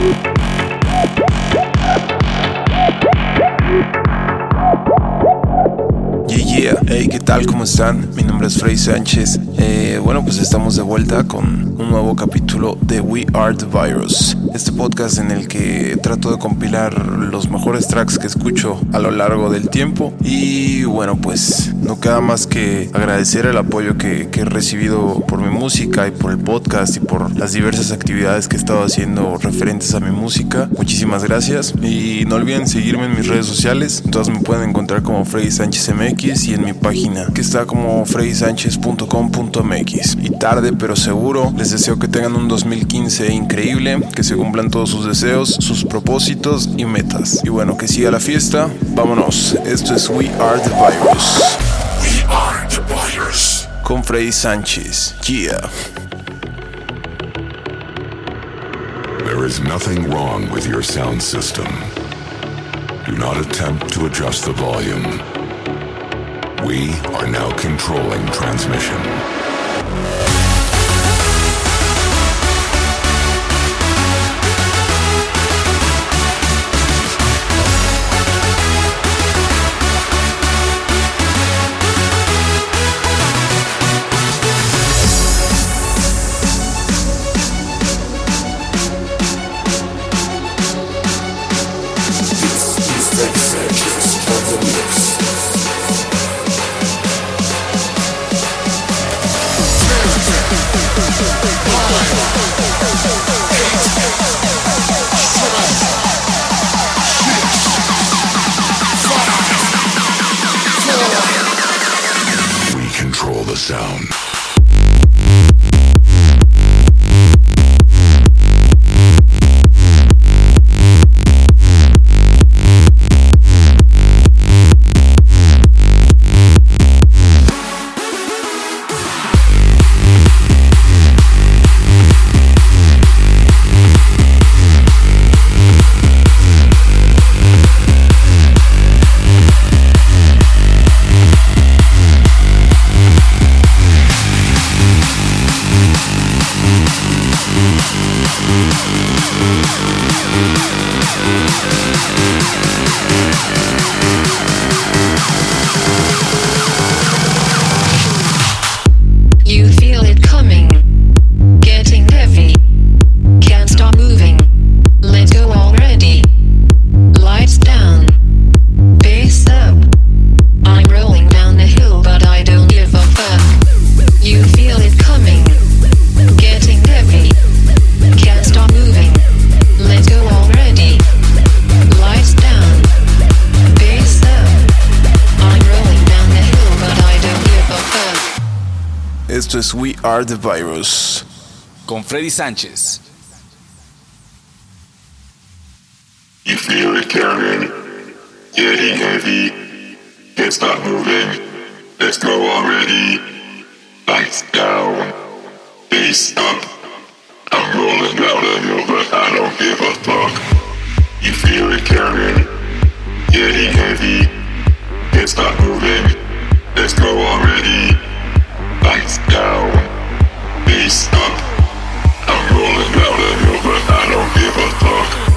Thank Yeah, Hey, ¿qué tal? ¿Cómo están? Mi nombre es Frey Sánchez. Eh, bueno, pues estamos de vuelta con un nuevo capítulo de We Are the Virus. Este podcast en el que trato de compilar los mejores tracks que escucho a lo largo del tiempo. Y bueno, pues no queda más que agradecer el apoyo que, que he recibido por mi música y por el podcast y por las diversas actividades que he estado haciendo referentes a mi música. Muchísimas gracias. Y no olviden seguirme en mis redes sociales. Todas me pueden encontrar como Freddy Sánchez MX y en mi página que está como freddysanchez.com.mx. Y tarde pero seguro, les deseo que tengan un 2015 increíble, que se cumplan todos sus deseos, sus propósitos y metas. Y bueno, que siga la fiesta. Vámonos. Esto es We Are the Virus. We are the virus. Con Freddy Sánchez. Yeah. There is nothing wrong with your sound system. Do not attempt to adjust the volume. We are now controlling transmission. Virus. con Freddy Sánchez. You feel it coming, getting heavy. Can't stop moving. Let's go already. Lights down, face up. I'm rolling down the hill, but I don't give a fuck. You feel it coming, getting heavy. Can't stop moving. Let's go already. Lights down, face up. I'm rolling down the hill, but I don't give a fuck.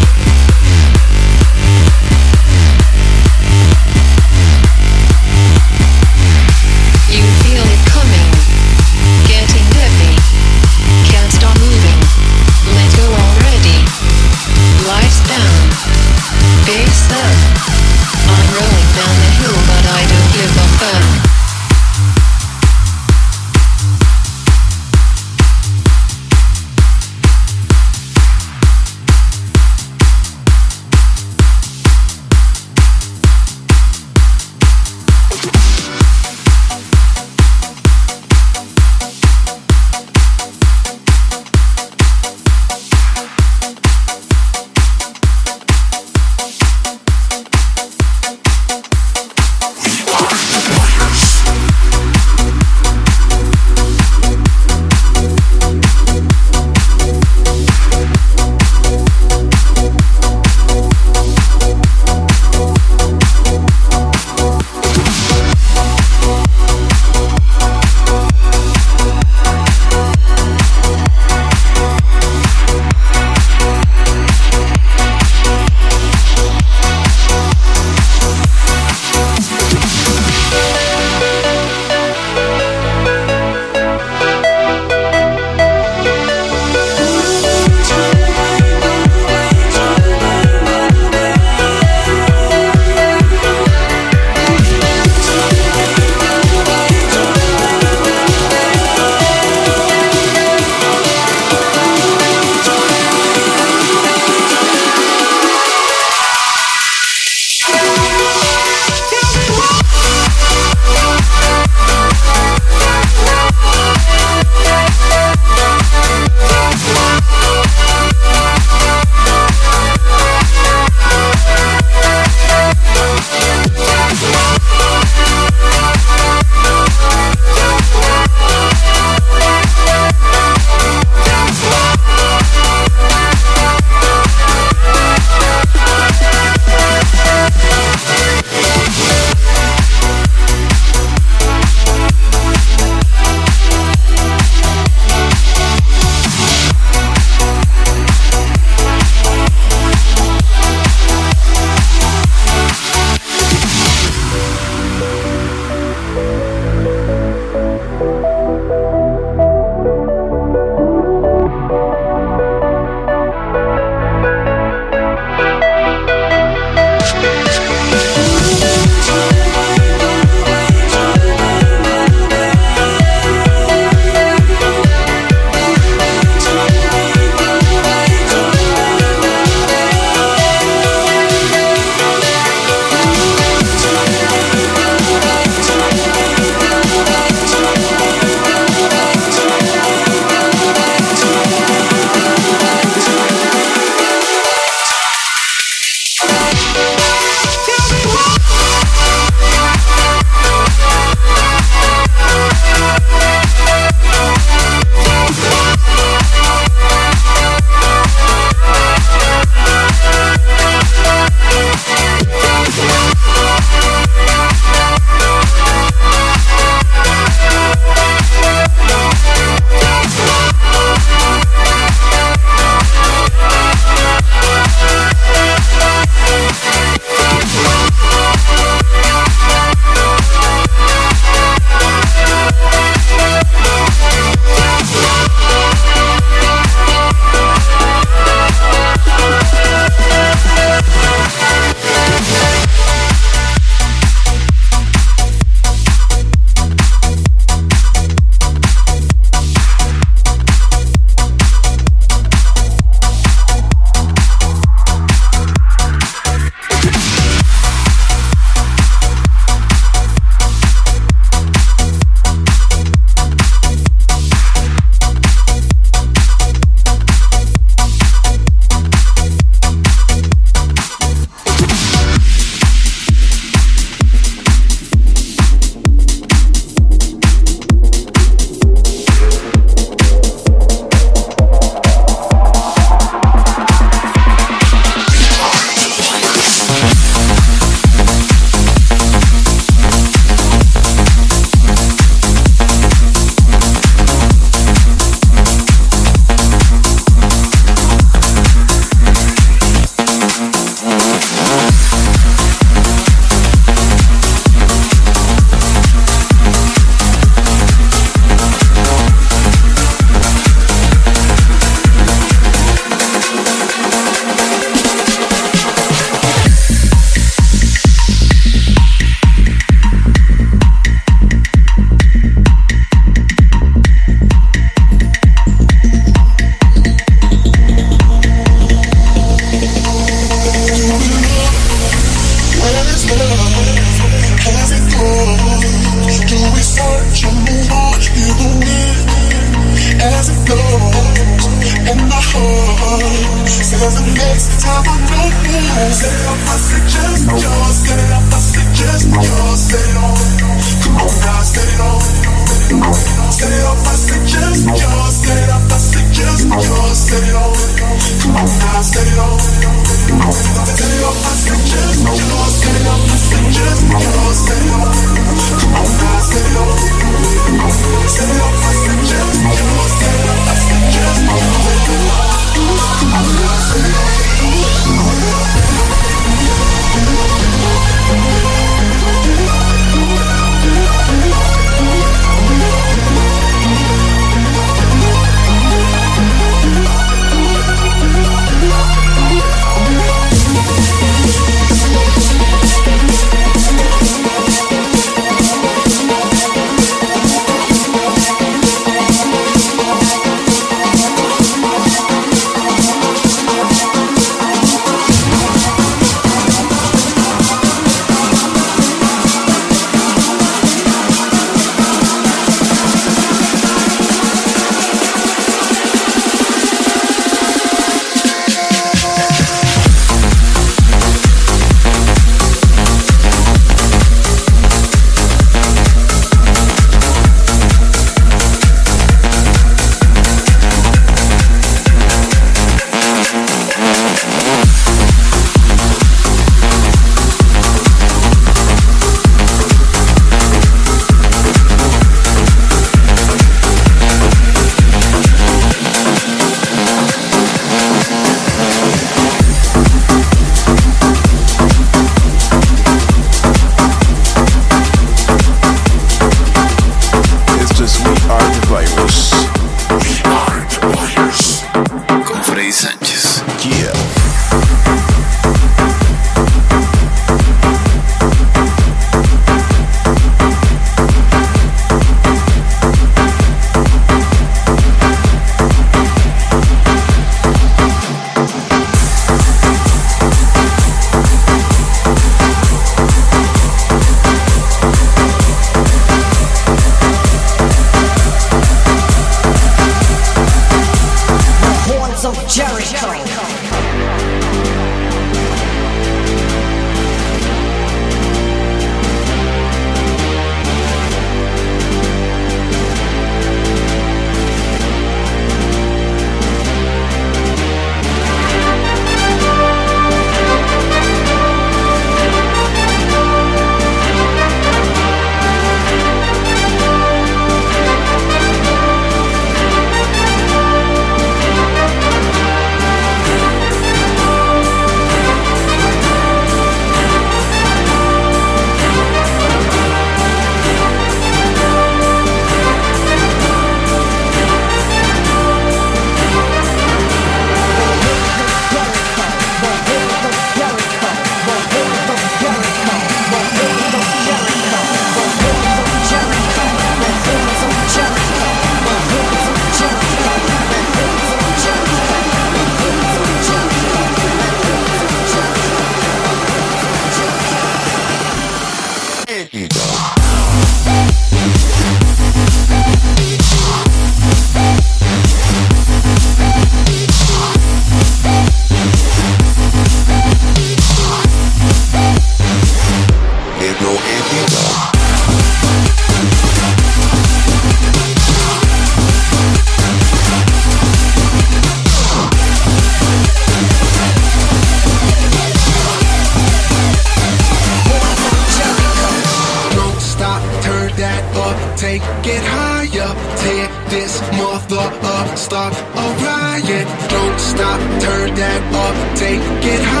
up, stop a riot. Don't stop, turn that up, take it high.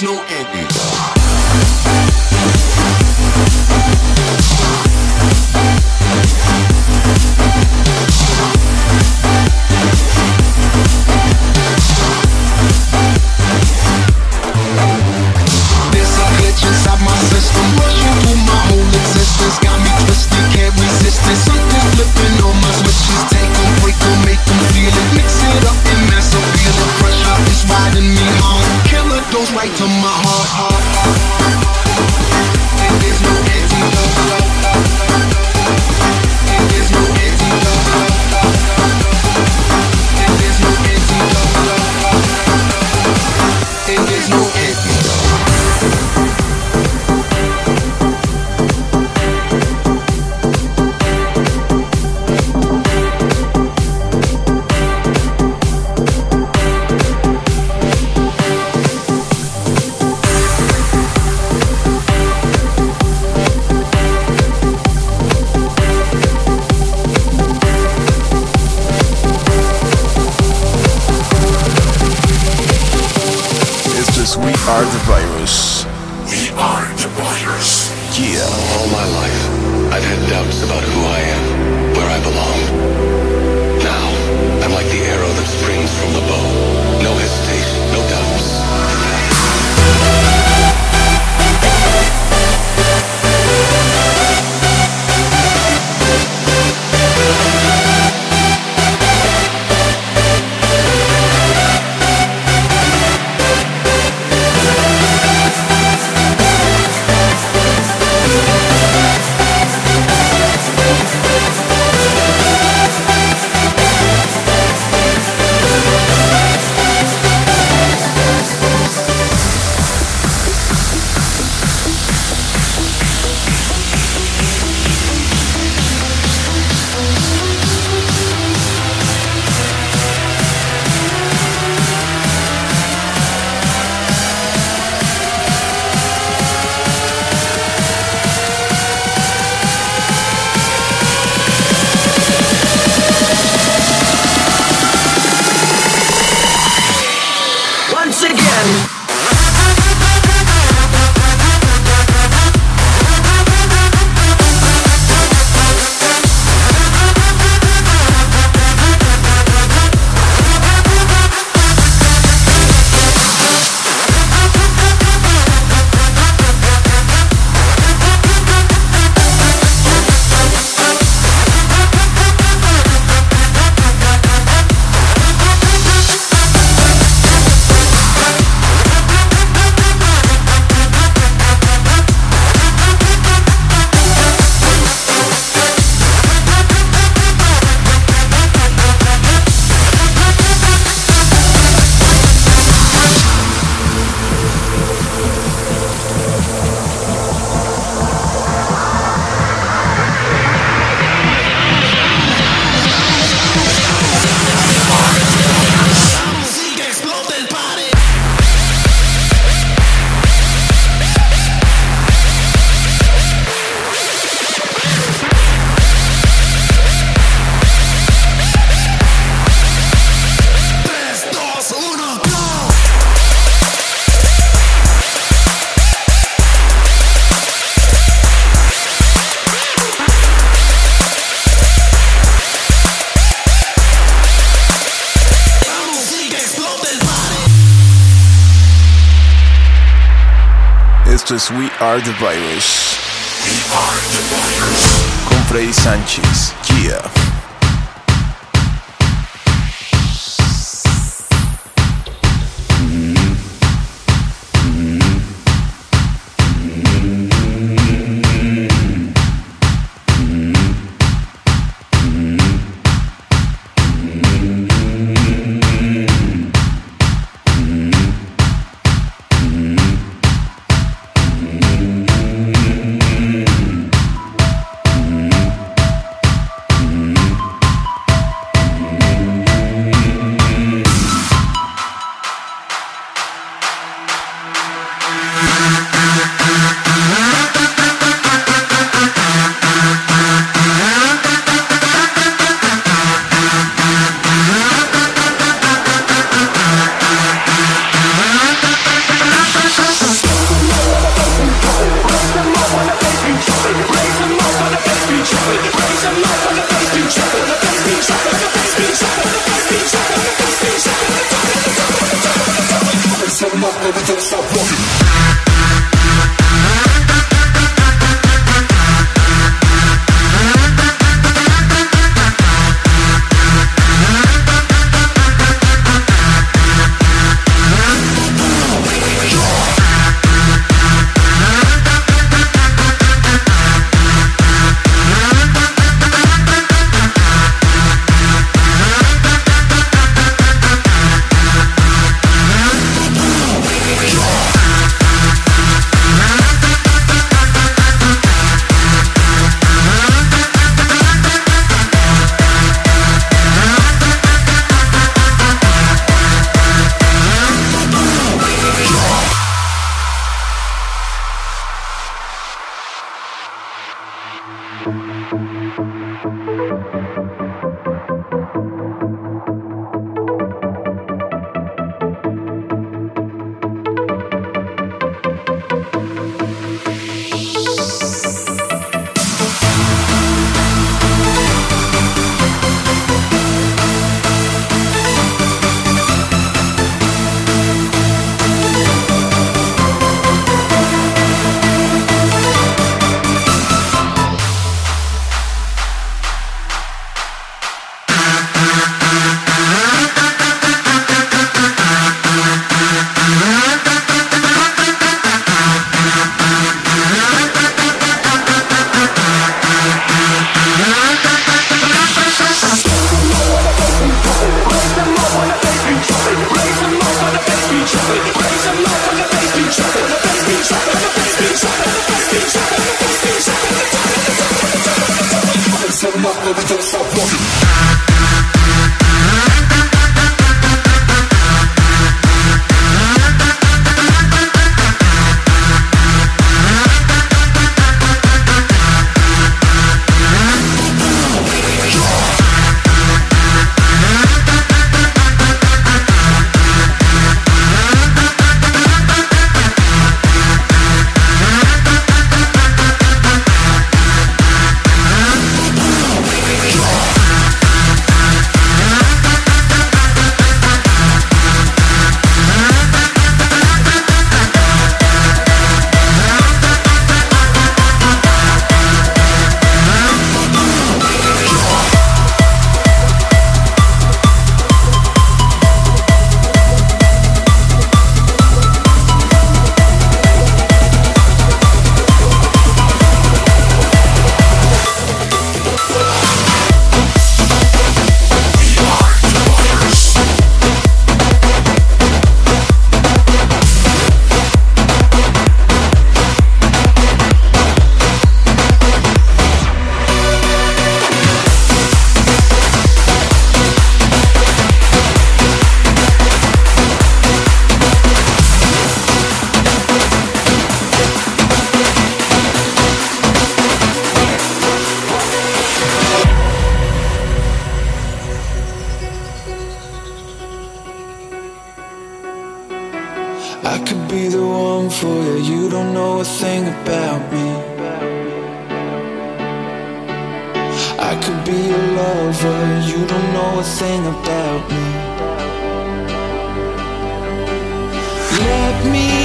No ending. The We are the virus. Yeah. All my life, I've had doubts about who I am, where I belong. Now, I'm like the arrow that springs from the bow. Esto es We Are the Virus. We are the virus. Con Freddy Sánchez. Yeah. Nothing thing about me. Let me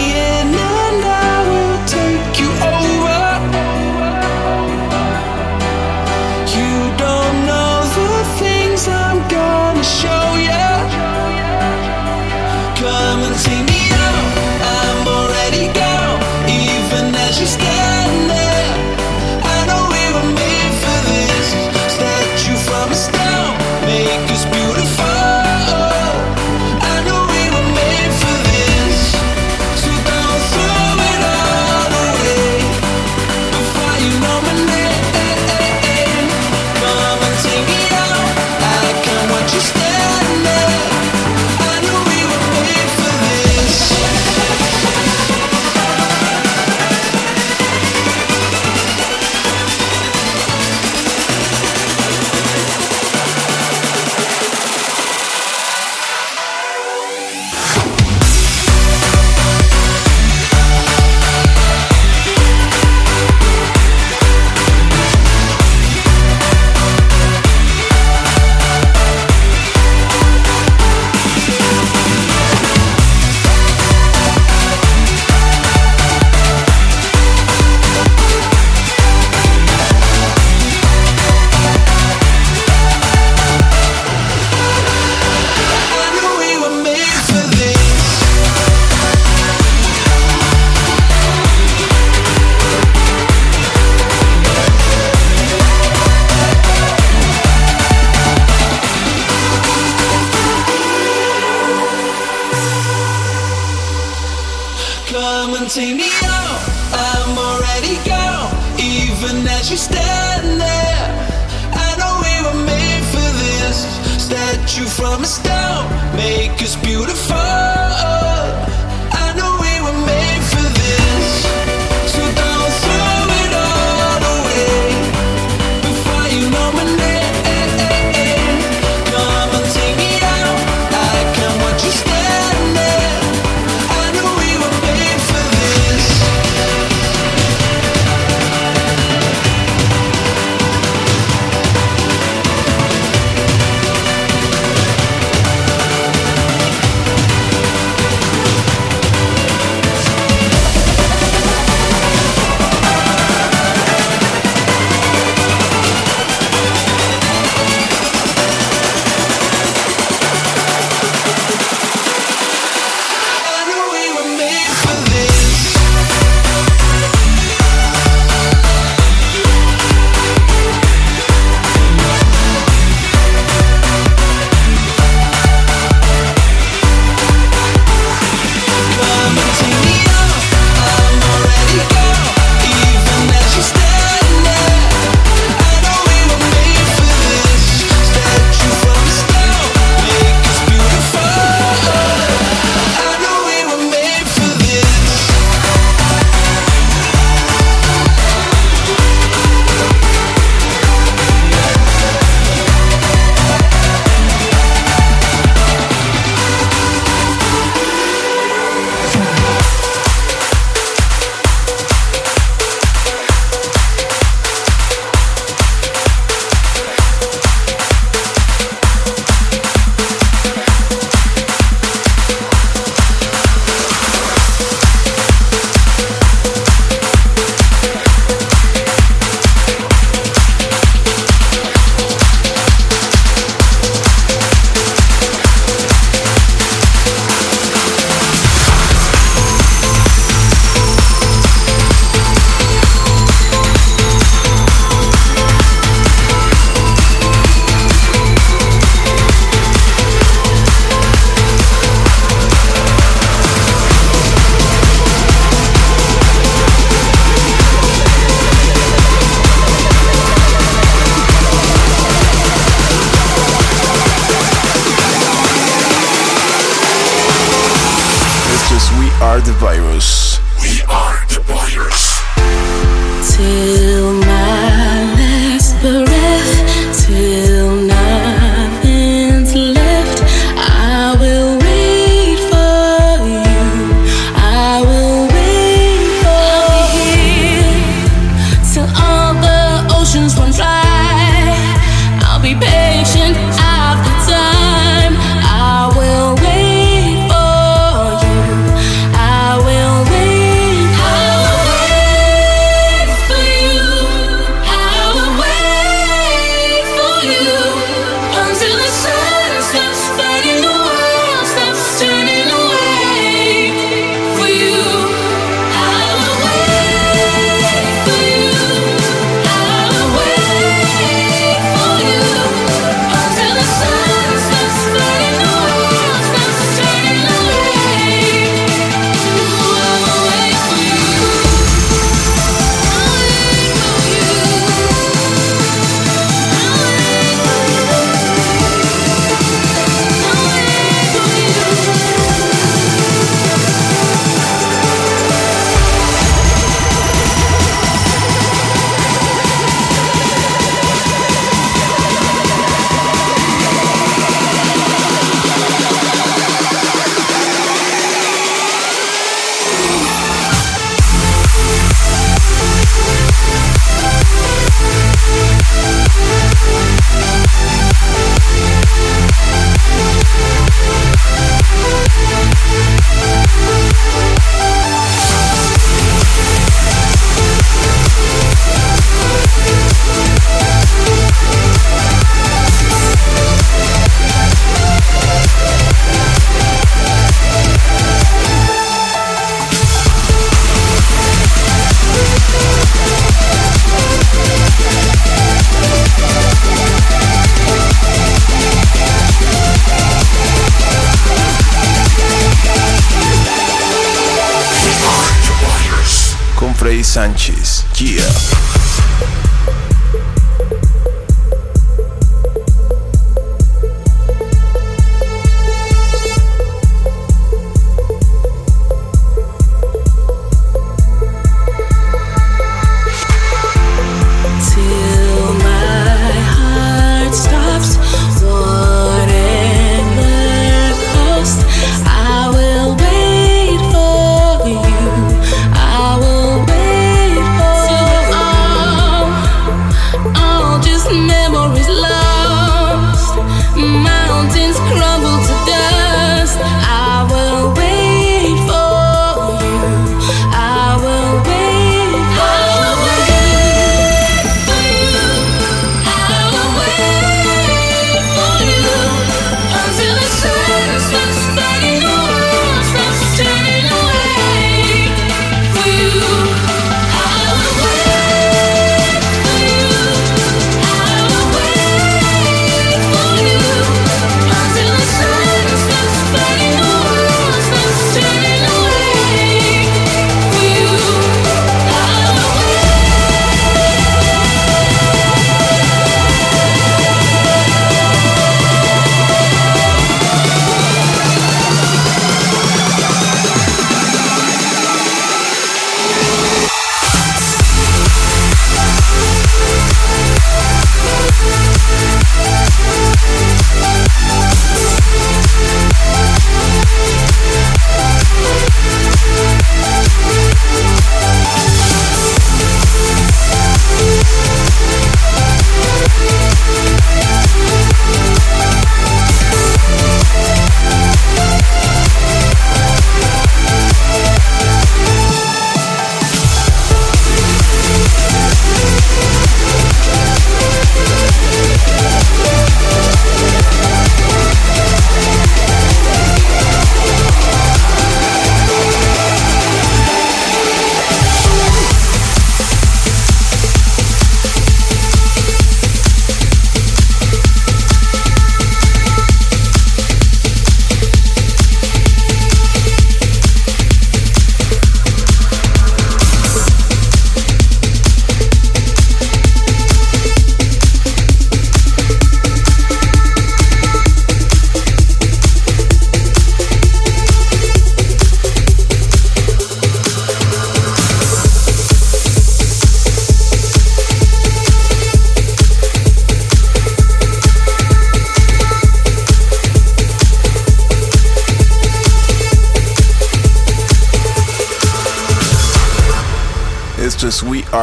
Frey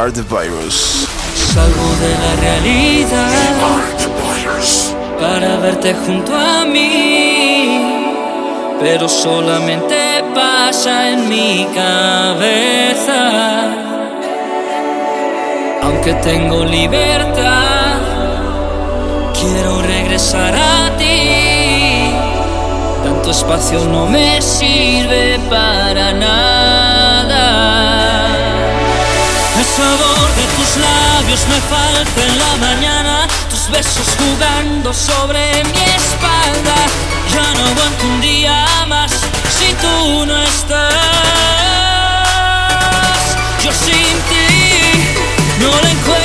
Are the Virus. Salgo de la realidad para verte junto a mí, pero solamente pasa en mi cabeza. Aunque tengo libertad, quiero regresar a ti. Tanto espacio no me sirve para nada. Sabor de tus labios me falta en la mañana, tus besos jugando sobre mi espalda. Ya no aguanto un día más si tú no estás. Yo sin ti no le encuentro